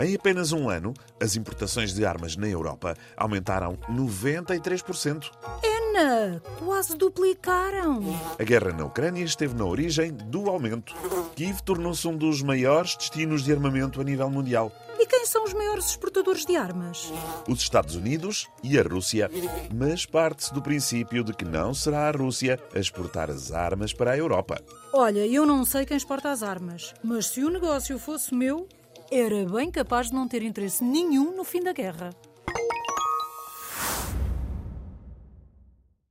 Em apenas um ano, as importações de armas na Europa aumentaram 93%. Ena, quase duplicaram. A guerra na Ucrânia esteve na origem do aumento. Kiev tornou-se um dos maiores destinos de armamento a nível mundial. E quem são os maiores exportadores de armas? Os Estados Unidos e a Rússia. Mas parte-se do princípio de que não será a Rússia a exportar as armas para a Europa. Olha, eu não sei quem exporta as armas, mas se o negócio fosse meu, era bem capaz de não ter interesse nenhum no fim da guerra.